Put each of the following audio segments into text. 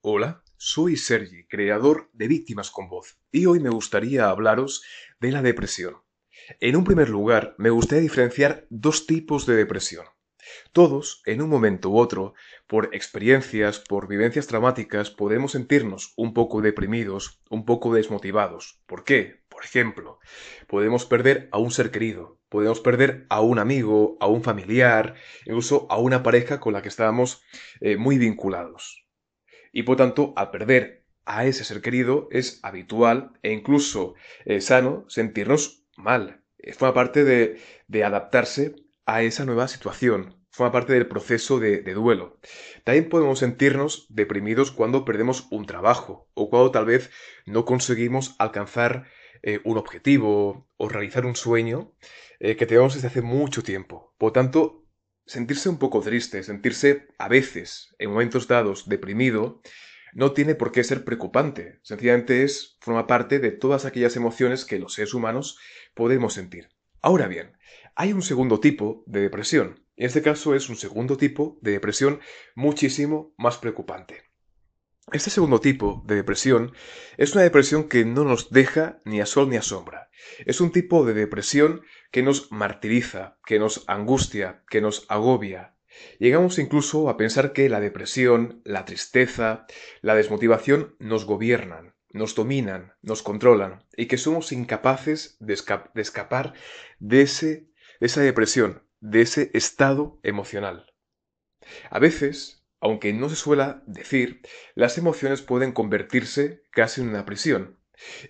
Hola, soy Sergi, creador de Víctimas con Voz, y hoy me gustaría hablaros de la depresión. En un primer lugar, me gustaría diferenciar dos tipos de depresión. Todos, en un momento u otro, por experiencias, por vivencias traumáticas, podemos sentirnos un poco deprimidos, un poco desmotivados. ¿Por qué? Por ejemplo, podemos perder a un ser querido, podemos perder a un amigo, a un familiar, incluso a una pareja con la que estábamos eh, muy vinculados. Y por tanto, al perder a ese ser querido, es habitual e incluso eh, sano sentirnos mal. Eh, forma parte de, adaptarse a esa nueva situación, forma parte del proceso de, duelo. También podemos sentirnos deprimidos cuando perdemos un trabajo o cuando tal vez no conseguimos alcanzar eh, un objetivo o realizar un sueño que tenemos desde hace mucho tiempo. Por tanto, sentirse un poco triste, sentirse a veces, en momentos dados, deprimido, no tiene por qué ser preocupante. Sencillamente es, forma parte de todas aquellas emociones que los seres humanos podemos sentir. Ahora bien, hay un segundo tipo de depresión. En este caso es un segundo tipo de depresión muchísimo más preocupante. Este segundo tipo de depresión es una depresión que no nos deja ni a sol ni a sombra. Es un tipo de depresión que nos martiriza, que nos angustia, que nos agobia. Llegamos incluso a pensar que la depresión, la tristeza, la desmotivación nos gobiernan, nos dominan, nos controlan y que somos incapaces de, escapar de, ese, de esa depresión, de ese estado emocional. A veces, aunque no se suela decir, las emociones pueden convertirse casi en una prisión.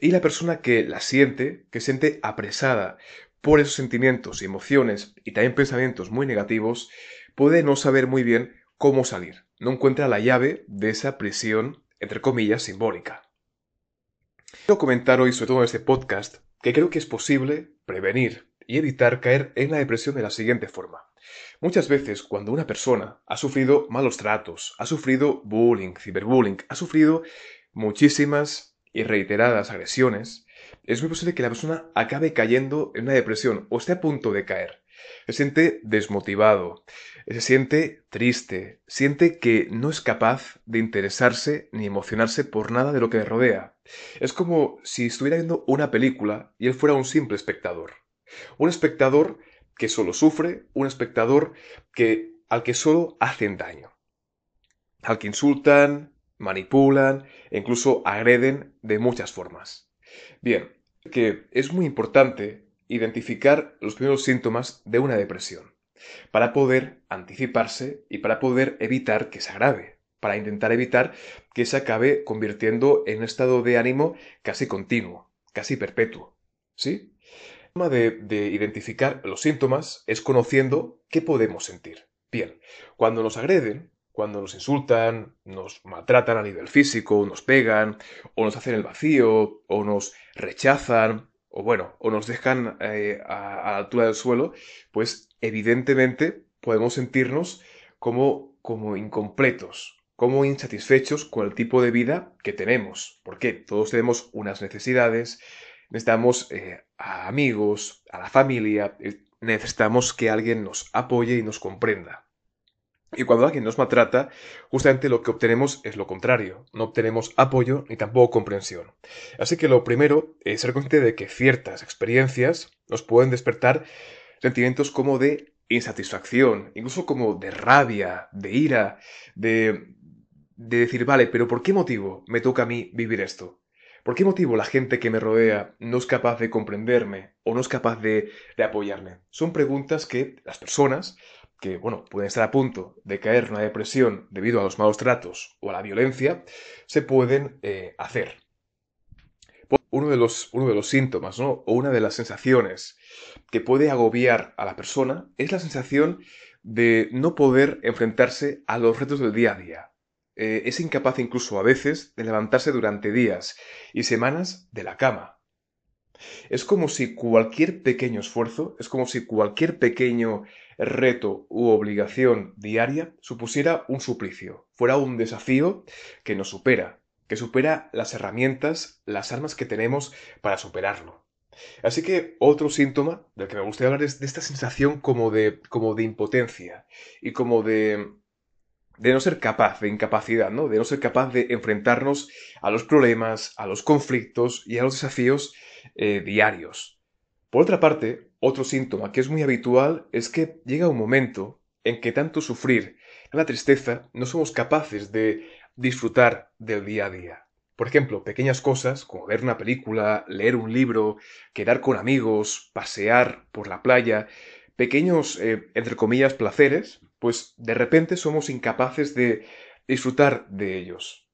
Y la persona que la siente, que siente apresada por esos sentimientos y emociones y también pensamientos muy negativos, puede no saber muy bien cómo salir. No encuentra la llave de esa prisión, entre comillas, simbólica. Quiero comentar hoy, sobre todo en este podcast, que creo que es posible prevenir y evitar caer en la depresión de la siguiente forma. Muchas veces cuando una persona ha sufrido malos tratos, ha sufrido bullying, ciberbullying, ha sufrido muchísimas y reiteradas agresiones, es muy posible que la persona acabe cayendo en una depresión o esté a punto de caer. Se siente desmotivado, se siente triste, siente que no es capaz de interesarse ni emocionarse por nada de lo que le rodea. Es como si estuviera viendo una película y él fuera un simple espectador. Un espectador que solo sufre, un espectador que al que solo hacen daño. Al que insultan, manipulan e incluso agreden de muchas formas. Bien, que es muy importante identificar los primeros síntomas de una depresión, para poder anticiparse y para poder evitar que se agrave, para intentar evitar que se acabe convirtiendo en un estado de ánimo casi continuo, casi perpetuo. ¿Sí? La forma de, de identificar los síntomas es conociendo qué podemos sentir. Bien, cuando nos agreden, cuando nos insultan, nos maltratan a nivel físico, nos pegan, o nos hacen el vacío, o nos rechazan, o bueno, o nos dejan eh, a, la altura del suelo, pues evidentemente podemos sentirnos como, como incompletos, como insatisfechos con el tipo de vida que tenemos. Porque todos tenemos unas necesidades, necesitamos eh, a amigos, a la familia, eh, necesitamos que alguien nos apoye y nos comprenda. Y cuando alguien nos maltrata, justamente lo que obtenemos es lo contrario. No obtenemos apoyo ni tampoco comprensión. Así que lo primero es ser consciente de que ciertas experiencias nos pueden despertar sentimientos como de insatisfacción, incluso como de rabia, de ira, de, de decir, vale, pero ¿por qué motivo me toca a mí vivir esto? ¿Por qué motivo la gente que me rodea no es capaz de comprenderme o no es capaz de, de apoyarme? Son preguntas que las personas que, bueno, pueden estar a punto de caer en una depresión debido a los malos tratos o a la violencia, se pueden eh, hacer. Uno de, los, uno de los síntomas, ¿no? O una de las sensaciones que puede agobiar a la persona es la sensación de no poder enfrentarse a los retos del día a día. Eh, es incapaz incluso a veces de levantarse durante días y semanas de la cama. Es como si cualquier pequeño esfuerzo, es como si cualquier pequeño reto u obligación diaria supusiera un suplicio, fuera un desafío que nos supera, que supera las herramientas, las armas que tenemos para superarlo. Así que otro síntoma del que me gustaría hablar es de esta sensación como de, como de impotencia y como de, de no ser capaz, de incapacidad, ¿no? De no ser capaz de enfrentarnos a los problemas, a los conflictos y a los desafíos eh, diarios. Por otra parte, otro síntoma que es muy habitual es que llega un momento en que tanto sufrir la tristeza no somos capaces de disfrutar del día a día. Por ejemplo, pequeñas cosas como ver una película, leer un libro, quedar con amigos, pasear por la playa, pequeños, eh, entre comillas, placeres, pues de repente somos incapaces de disfrutar de ellos.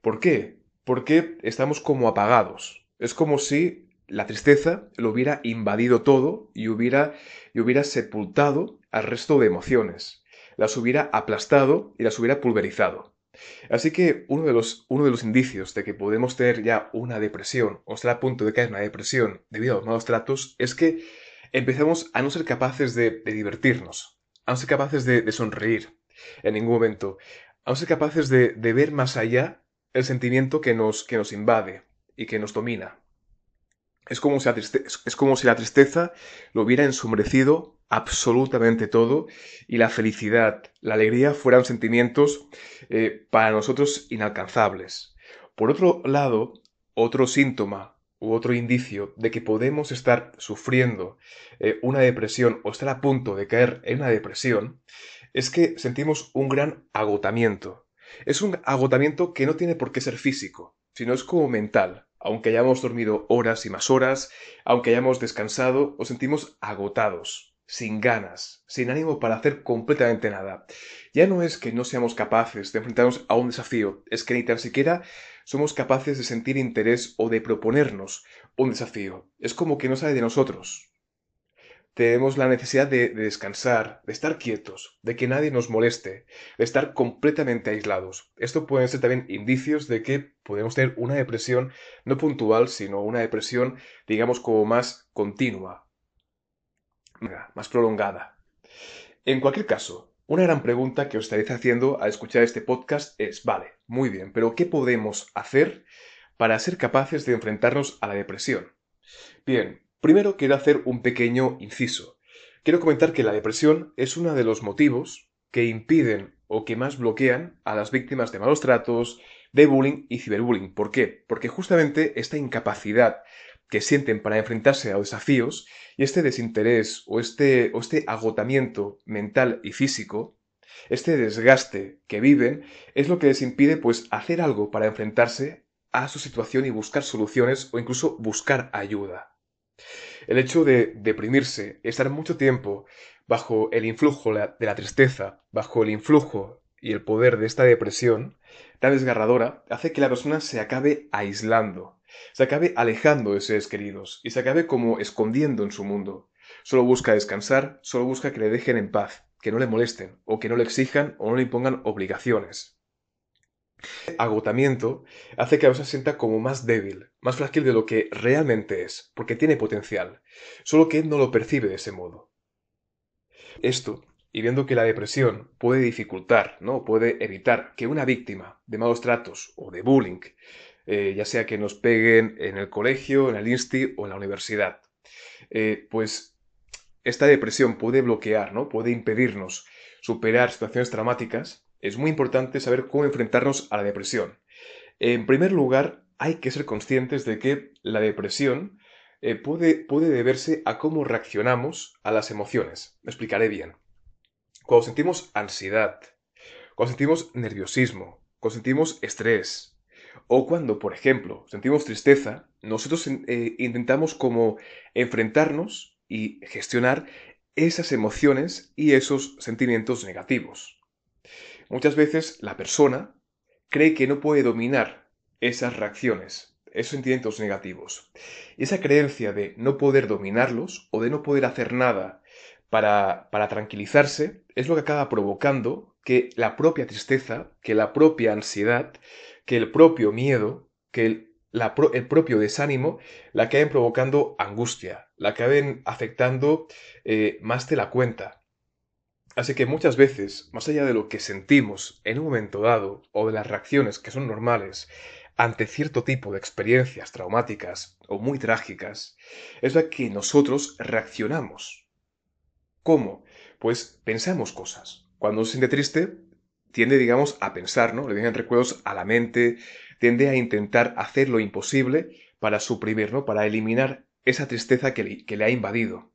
¿Por qué? Porque estamos como apagados. Es como si la tristeza lo hubiera invadido todo y hubiera, y hubiera sepultado al resto de emociones. Las hubiera aplastado y las hubiera pulverizado. Así que uno de, los, uno de los indicios de que podemos tener ya una depresión o estar a punto de caer en una depresión debido a los malos tratos es que empezamos a no ser capaces de divertirnos, a no ser capaces de, sonreír en ningún momento, a no ser capaces de, ver más allá el sentimiento que nos, que nos invade y que nos domina. Es como, si la es como si la tristeza lo hubiera ensombrecido absolutamente todo y la felicidad, la alegría fueran sentimientos eh, para nosotros inalcanzables. Por otro lado, otro síntoma u otro indicio de que podemos estar sufriendo eh, una depresión o estar a punto de caer en una depresión es que sentimos un gran agotamiento. Es un agotamiento que no tiene por qué ser físico, sino es como mental. Aunque hayamos dormido horas y más horas, aunque hayamos descansado, nos sentimos agotados, sin ganas, sin ánimo para hacer completamente nada. Ya no es que no seamos capaces de enfrentarnos a un desafío, es que ni tan siquiera somos capaces de sentir interés o de proponernos un desafío. Es como que no sale de nosotros. Tenemos la necesidad de, descansar, de estar quietos, de que nadie nos moleste, de estar completamente aislados. Esto pueden ser también indicios de que podemos tener una depresión no puntual, sino una depresión, digamos, como más continua, más prolongada. En cualquier caso, una gran pregunta que os estaréis haciendo al escuchar este podcast es, vale, muy bien, pero ¿qué podemos hacer para ser capaces de enfrentarnos a la depresión? Bien, primero quiero hacer un pequeño inciso. Quiero comentar que la depresión es uno de los motivos que impiden o que más bloquean a las víctimas de malos tratos, de bullying y ciberbullying. ¿Por qué? Porque justamente esta incapacidad que sienten para enfrentarse a desafíos y este desinterés o este, o este agotamiento mental y físico, este desgaste que viven, es lo que les impide pues hacer algo para enfrentarse a su situación y buscar soluciones o incluso buscar ayuda. El hecho de deprimirse, estar mucho tiempo bajo el influjo de la tristeza, bajo el influjo y el poder de esta depresión tan desgarradora, hace que la persona se acabe aislando, se acabe alejando de seres queridos y se acabe como escondiendo en su mundo. Solo busca descansar, solo busca que le dejen en paz, que no le molesten, o que no le exijan o no le impongan obligaciones. Agotamiento hace que persona se sienta como más débil, más frágil de lo que realmente es, porque tiene potencial, solo que no lo percibe de ese modo. Esto, y viendo que la depresión puede dificultar, ¿no? puede evitar que una víctima de malos tratos o de bullying eh, ya sea que nos peguen en el colegio, en el insti o en la universidad. Eh, pues esta depresión puede bloquear, ¿no? Puede impedirnos superar situaciones traumáticas. Es muy importante saber cómo enfrentarnos a la depresión. En primer lugar, hay que ser conscientes de que la depresión eh, puede, puede deberse a cómo reaccionamos a las emociones. Me explicaré bien. Cuando sentimos ansiedad, cuando sentimos nerviosismo, cuando sentimos estrés, o cuando, por ejemplo, sentimos tristeza, nosotros eh, intentamos como enfrentarnos y gestionar esas emociones y esos sentimientos negativos. Muchas veces la persona cree que no puede dominar esas reacciones, esos sentimientos negativos. Y esa creencia de no poder dominarlos o de no poder hacer nada para, para tranquilizarse es lo que acaba provocando que la propia tristeza, que la propia ansiedad que el propio miedo, que el, el propio desánimo, la acaben provocando angustia, la acaben afectando eh, más de la cuenta. Así que muchas veces, más allá de lo que sentimos en un momento dado o de las reacciones que son normales ante cierto tipo de experiencias traumáticas o muy trágicas, es la que nosotros reaccionamos. ¿Cómo? Pues pensamos cosas. Cuando se siente triste, tiende, digamos, a pensar, ¿no? Le vienen recuerdos a la mente, tiende a intentar hacer lo imposible para suprimir, ¿no? Para eliminar esa tristeza que le, que le ha invadido.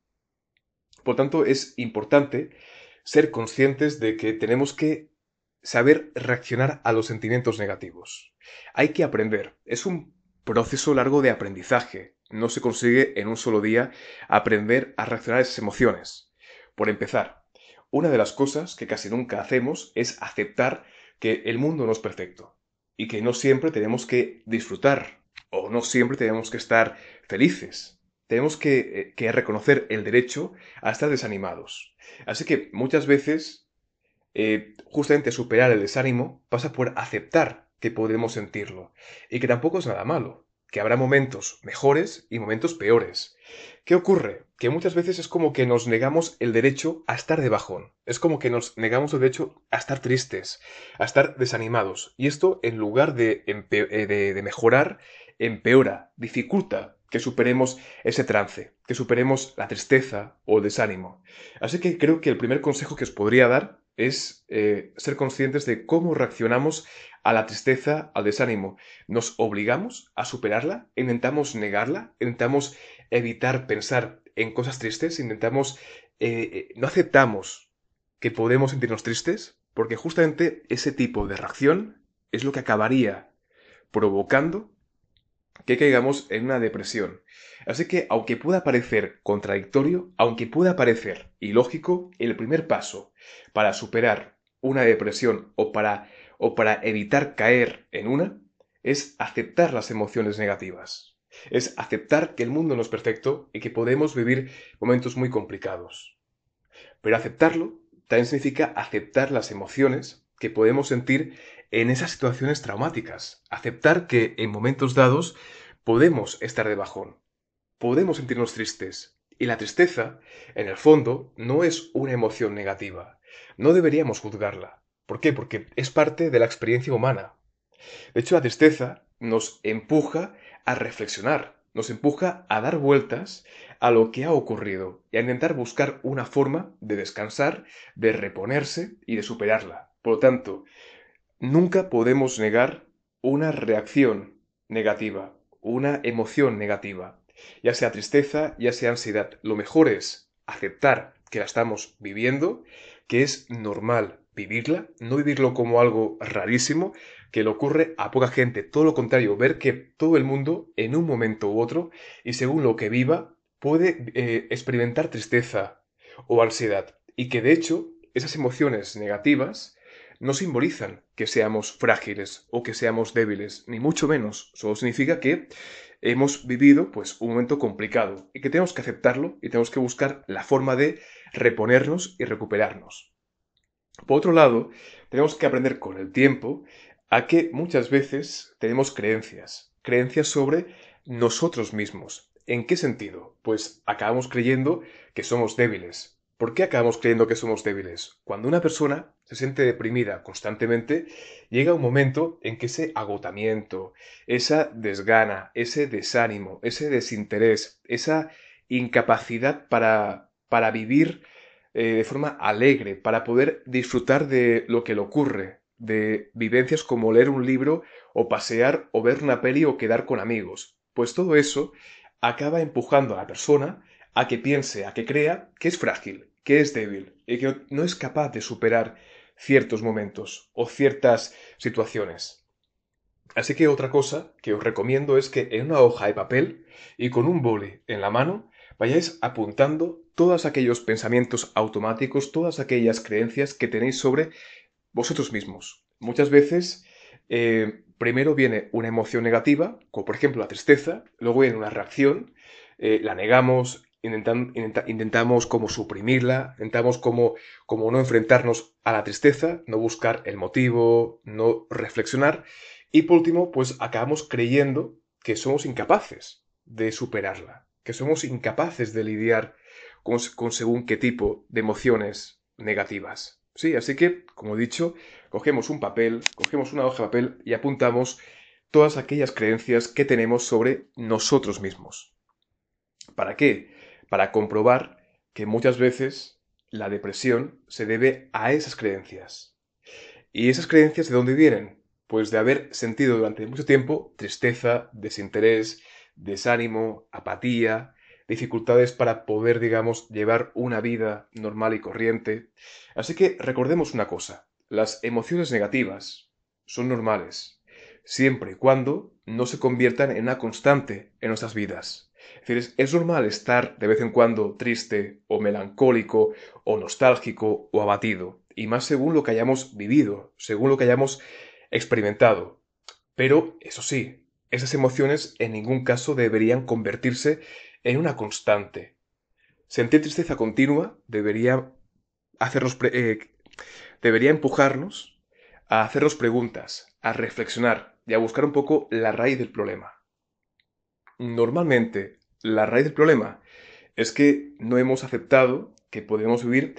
Por tanto, es importante ser conscientes de que tenemos que saber reaccionar a los sentimientos negativos. Hay que aprender. Es un proceso largo de aprendizaje. No se consigue en un solo día aprender a reaccionar a esas emociones. Por empezar, una de las cosas que casi nunca hacemos es aceptar que el mundo no es perfecto y que no siempre tenemos que disfrutar o no siempre tenemos que estar felices. Tenemos que, eh, reconocer el derecho a estar desanimados. Así que muchas veces, eh, justamente superar el desánimo pasa por aceptar que podemos sentirlo y que tampoco es nada malo, que habrá momentos mejores y momentos peores. ¿Qué ocurre? Que muchas veces es como que nos negamos el derecho a estar de bajón, es como que nos negamos el derecho a estar tristes, a estar desanimados, y esto en lugar de, eh, de mejorar, empeora, dificulta que superemos ese trance, que superemos la tristeza o el desánimo. Así que creo que el primer consejo que os podría dar es eh, ser conscientes de cómo reaccionamos a la tristeza, al desánimo. ¿Nos obligamos a superarla? ¿Intentamos negarla? ¿Intentamos evitar pensar en cosas tristes? ¿Intentamos... Eh, eh, no aceptamos que podemos sentirnos tristes? Porque justamente ese tipo de reacción es lo que acabaría provocando que caigamos en una depresión. Así que, aunque pueda parecer contradictorio, aunque pueda parecer ilógico, el primer paso para superar una depresión o para, o para evitar caer en una es aceptar las emociones negativas. Es aceptar que el mundo no es perfecto y que podemos vivir momentos muy complicados. Pero aceptarlo también significa aceptar las emociones que podemos sentir en esas situaciones traumáticas. Aceptar que en momentos dados podemos estar de bajón, podemos sentirnos tristes. Y la tristeza, en el fondo, no es una emoción negativa. No deberíamos juzgarla. ¿Por qué? Porque es parte de la experiencia humana. De hecho, la tristeza nos empuja a reflexionar, nos empuja a dar vueltas a lo que ha ocurrido y a intentar buscar una forma de descansar, de reponerse y de superarla. Por lo tanto, nunca podemos negar una reacción negativa, una emoción negativa, ya sea tristeza, ya sea ansiedad. Lo mejor es aceptar que la estamos viviendo, que es normal vivirla, no vivirlo como algo rarísimo, que le ocurre a poca gente. Todo lo contrario, ver que todo el mundo, en un momento u otro, y según lo que viva, puede eh, experimentar tristeza o ansiedad. Y que de hecho, esas emociones negativas no simbolizan que seamos frágiles o que seamos débiles, ni mucho menos. Solo significa que hemos vivido pues un momento complicado y que tenemos que aceptarlo y tenemos que buscar la forma de reponernos y recuperarnos. Por otro lado, tenemos que aprender con el tiempo a que muchas veces tenemos creencias, creencias sobre nosotros mismos. ¿En qué sentido? Pues acabamos creyendo que somos débiles, ¿Por qué acabamos creyendo que somos débiles? Cuando una persona se siente deprimida constantemente, llega un momento en que ese agotamiento, esa desgana, ese desánimo, ese desinterés, esa incapacidad para, para vivir eh, de forma alegre, para poder disfrutar de lo que le ocurre, de vivencias como leer un libro o pasear o ver una peli o quedar con amigos. Pues todo eso acaba empujando a la persona a que piense, a que crea que es frágil, que es débil y que no es capaz de superar ciertos momentos o ciertas situaciones. Así que otra cosa que os recomiendo es que en una hoja de papel y con un boli en la mano vayáis apuntando todos aquellos pensamientos automáticos, todas aquellas creencias que tenéis sobre vosotros mismos. Muchas veces eh, primero viene una emoción negativa, como por ejemplo la tristeza, luego viene una reacción, eh, la negamos, intentamos como suprimirla, intentamos como, no enfrentarnos a la tristeza, no buscar el motivo, no reflexionar y por último pues acabamos creyendo que somos incapaces de superarla, que somos incapaces de lidiar con, con según qué tipo de emociones negativas. Sí, así que, como he dicho, cogemos un papel, cogemos una hoja de papel y apuntamos todas aquellas creencias que tenemos sobre nosotros mismos. ¿Para qué? Para comprobar que muchas veces la depresión se debe a esas creencias. ¿Y esas creencias de dónde vienen? Pues de haber sentido durante mucho tiempo tristeza, desinterés, desánimo, apatía, dificultades para poder, digamos, llevar una vida normal y corriente. Así que recordemos una cosa, las emociones negativas son normales, siempre y cuando no se conviertan en una constante en nuestras vidas. Es decir, es, normal estar de vez en cuando triste o melancólico o nostálgico o abatido, y más según lo que hayamos vivido, según lo que hayamos experimentado. Pero, eso sí, esas emociones en ningún caso deberían convertirse en una constante. Sentir tristeza continua debería hacernos eh, debería empujarnos a hacernos preguntas, a reflexionar y a buscar un poco la raíz del problema. Normalmente, la raíz del problema es que no hemos aceptado que podemos vivir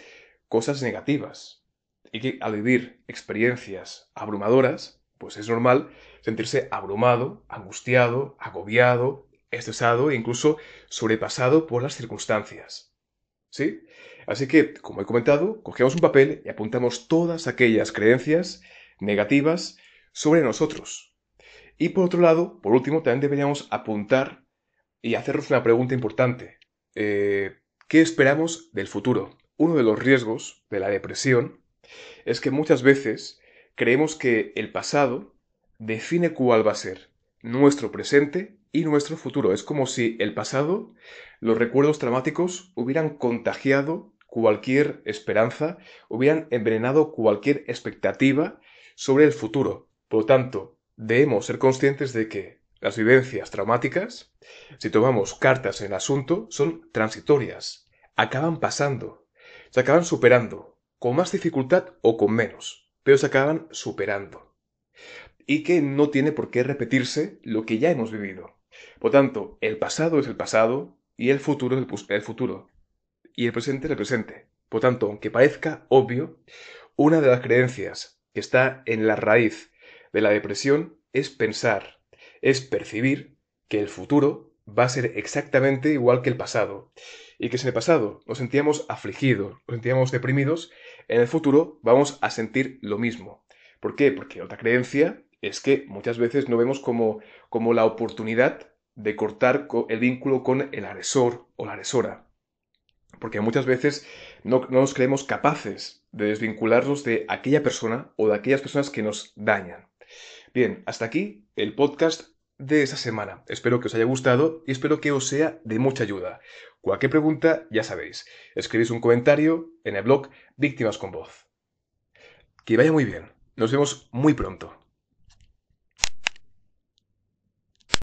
cosas negativas y que al vivir experiencias abrumadoras, pues es normal sentirse abrumado, angustiado, agobiado, estresado e incluso sobrepasado por las circunstancias. ¿Sí? Así que, como he comentado, cogemos un papel y apuntamos todas aquellas creencias negativas sobre nosotros. Y por otro lado, por último, también deberíamos apuntar y hacernos una pregunta importante. Eh, ¿Qué esperamos del futuro? Uno de los riesgos de la depresión es que muchas veces creemos que el pasado define cuál va a ser nuestro presente y nuestro futuro. Es como si el pasado, los recuerdos traumáticos hubieran contagiado cualquier esperanza, hubieran envenenado cualquier expectativa sobre el futuro. Por lo tanto, debemos ser conscientes de que las vivencias traumáticas, si tomamos cartas en el asunto, son transitorias, acaban pasando, se acaban superando, con más dificultad o con menos, pero se acaban superando y que no tiene por qué repetirse lo que ya hemos vivido. Por tanto, el pasado es el pasado y el futuro es el futuro. Y el presente es el presente. Por tanto, aunque parezca obvio, una de las creencias que está en la raíz de la depresión es pensar, es percibir que el futuro va a ser exactamente igual que el pasado. Y que si en el pasado nos sentíamos afligidos, nos sentíamos deprimidos, en el futuro vamos a sentir lo mismo. ¿Por qué? Porque otra creencia es que muchas veces no vemos como, como la oportunidad de cortar el vínculo con el agresor o la agresora. Porque muchas veces no, no nos creemos capaces de desvincularnos de aquella persona o de aquellas personas que nos dañan. Bien, hasta aquí el podcast de esta semana. Espero que os haya gustado y espero que os sea de mucha ayuda. Cualquier pregunta, ya sabéis, escribís un comentario en el blog Víctimas con Voz. Que vaya muy bien. Nos vemos muy pronto.